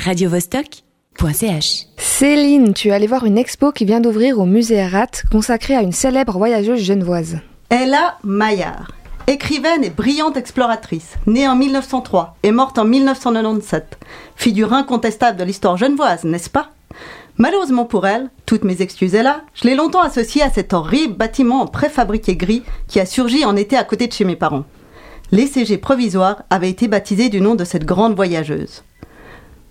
radiovostok.ch. Céline, tu es allée voir une expo qui vient d'ouvrir au musée Rat consacrée à une célèbre voyageuse genevoise. Ella Maillard, écrivaine et brillante exploratrice, née en 1903 et morte en 1997, figure incontestable de l'histoire genevoise, n'est-ce pas? Malheureusement pour elle, toutes mes excuses est là, je l'ai longtemps associée à cet horrible bâtiment en préfabriqué gris qui a surgi en été à côté de chez mes parents. L'ECG provisoire avait été baptisé du nom de cette grande voyageuse.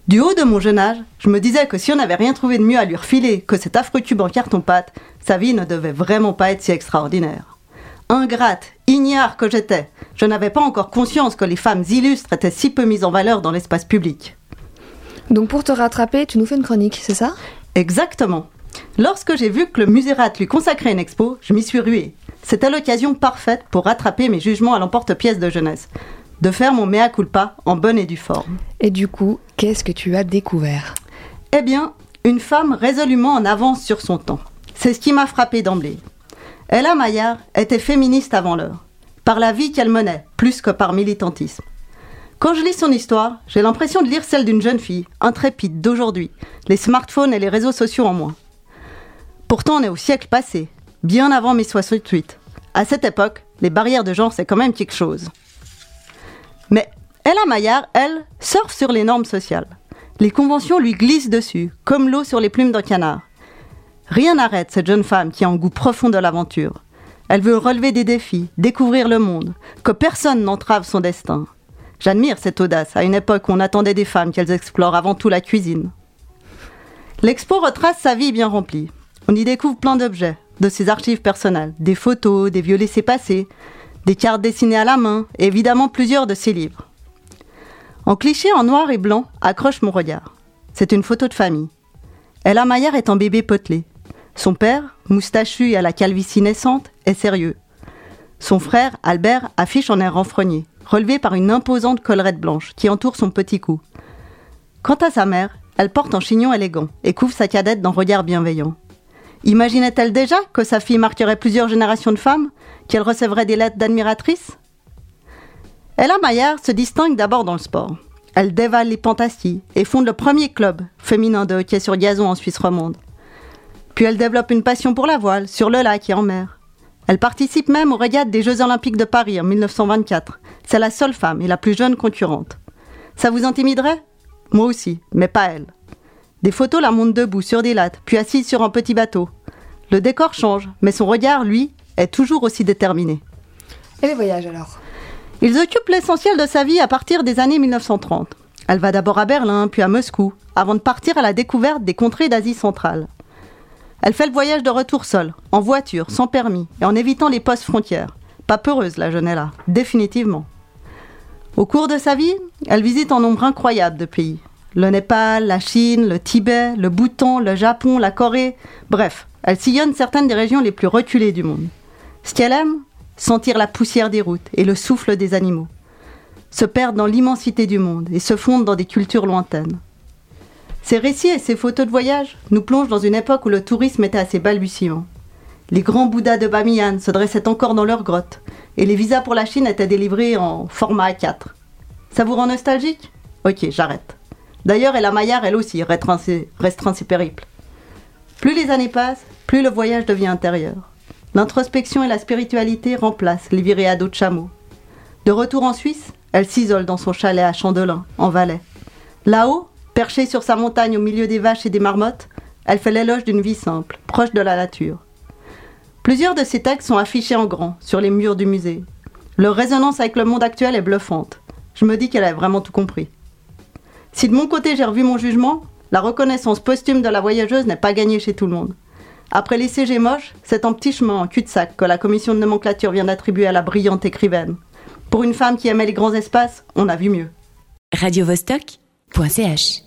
Du haut de mon jeune âge, je me disais que si on n'avait rien trouvé de mieux à lui refiler que cet affreux tube en carton-pâte, sa vie ne devait vraiment pas être si extraordinaire. Ingrate, ignare que j'étais, je n'avais pas encore conscience que les femmes illustres étaient si peu mises en valeur dans l'espace public. Donc pour te rattraper, tu nous fais une chronique, c'est ça? Exactement. Lorsque j'ai vu que le Musérat lui consacrait une expo, je m'y suis ruée. C'était l'occasion parfaite pour rattraper mes jugements à l'emporte-pièce de jeunesse, de faire mon mea culpa en bonne et due forme. Et du coup, qu'est-ce que tu as découvert? Eh bien, une femme résolument en avance sur son temps. C'est ce qui m'a frappé d'emblée. Ella Maillard était féministe avant l'heure, par la vie qu'elle menait, plus que par militantisme. Quand je lis son histoire, j'ai l'impression de lire celle d'une jeune fille, intrépide d'aujourd'hui, les smartphones et les réseaux sociaux en moins. Pourtant, on est au siècle passé, bien avant mai 68. À cette époque, les barrières de genre, c'est quand même quelque chose. Mais Ella Maillard, elle, surfe sur les normes sociales. Les conventions lui glissent dessus, comme l'eau sur les plumes d'un canard. Rien n'arrête cette jeune femme qui a un goût profond de l'aventure. Elle veut relever des défis, découvrir le monde, que personne n'entrave son destin. J'admire cette audace, à une époque où on attendait des femmes qu'elles explorent avant tout la cuisine. L'expo retrace sa vie bien remplie. On y découvre plein d'objets, de ses archives personnelles, des photos, des vieux laissés-passer, des cartes dessinées à la main, évidemment plusieurs de ses livres. En cliché en noir et blanc accroche mon regard. C'est une photo de famille. Ella Maillard est en bébé potelé. Son père, moustachu et à la calvitie naissante, est sérieux. Son frère, Albert, affiche en air renfrogné, relevé par une imposante collerette blanche qui entoure son petit cou. Quant à sa mère, elle porte un chignon élégant et couvre sa cadette d'un regard bienveillant. Imaginait-elle déjà que sa fille marquerait plusieurs générations de femmes, qu'elle recevrait des lettres d'admiratrices? Ella Maillard se distingue d'abord dans le sport. Elle dévale les pantasties et fonde le premier club féminin de hockey sur gazon en Suisse romande. Puis elle développe une passion pour la voile, sur le lac et en mer. Elle participe même aux régates des Jeux Olympiques de Paris en 1924. C'est la seule femme et la plus jeune concurrente. Ça vous intimiderait? Moi aussi, mais pas elle. Des photos la montrent debout sur des lattes, puis assise sur un petit bateau. Le décor change, mais son regard, lui, est toujours aussi déterminé. Et les voyages alors? Ils occupent l'essentiel de sa vie à partir des années 1930. Elle va d'abord à Berlin, puis à Moscou, avant de partir à la découverte des contrées d'Asie centrale. Elle fait le voyage de retour seule, en voiture, sans permis, et en évitant les postes frontières. Pas peureuse, la jeune là, définitivement. Au cours de sa vie, elle visite un nombre incroyable de pays. Le Népal, la Chine, le Tibet, le Bhoutan, le Japon, la Corée. Bref, elle sillonne certaines des régions les plus reculées du monde. Ce qu'elle aime, sentir la poussière des routes et le souffle des animaux. Se perdre dans l'immensité du monde et se fondre dans des cultures lointaines. Ces récits et ces photos de voyage nous plongent dans une époque où le tourisme était à ses balbutiements. Les grands bouddhas de Bamiyan se dressaient encore dans leurs grottes, et les visas pour la Chine étaient délivrés en format A4. Ça vous rend nostalgique? Ok, j'arrête. D'ailleurs, Ella Maillard, elle aussi, restreint ses, périples. Plus les années passent, plus le voyage devient intérieur. L'introspection et la spiritualité remplacent les virées à dos de chameau. De retour en Suisse, elle s'isole dans son chalet à Chandelin, en Valais. Là-haut, perchée sur sa montagne au milieu des vaches et des marmottes, elle fait l'éloge d'une vie simple, proche de la nature. Plusieurs de ses textes sont affichés en grand sur les murs du musée. Leur résonance avec le monde actuel est bluffante. Je me dis qu'elle a vraiment tout compris. Si de mon côté j'ai revu mon jugement, la reconnaissance posthume de la voyageuse n'est pas gagnée chez tout le monde. Après les CG moches, c'est un petit chemin en cul-de-sac que la commission de nomenclature vient d'attribuer à la brillante écrivaine. Pour une femme qui aimait les grands espaces, on a vu mieux. radiovostok.ch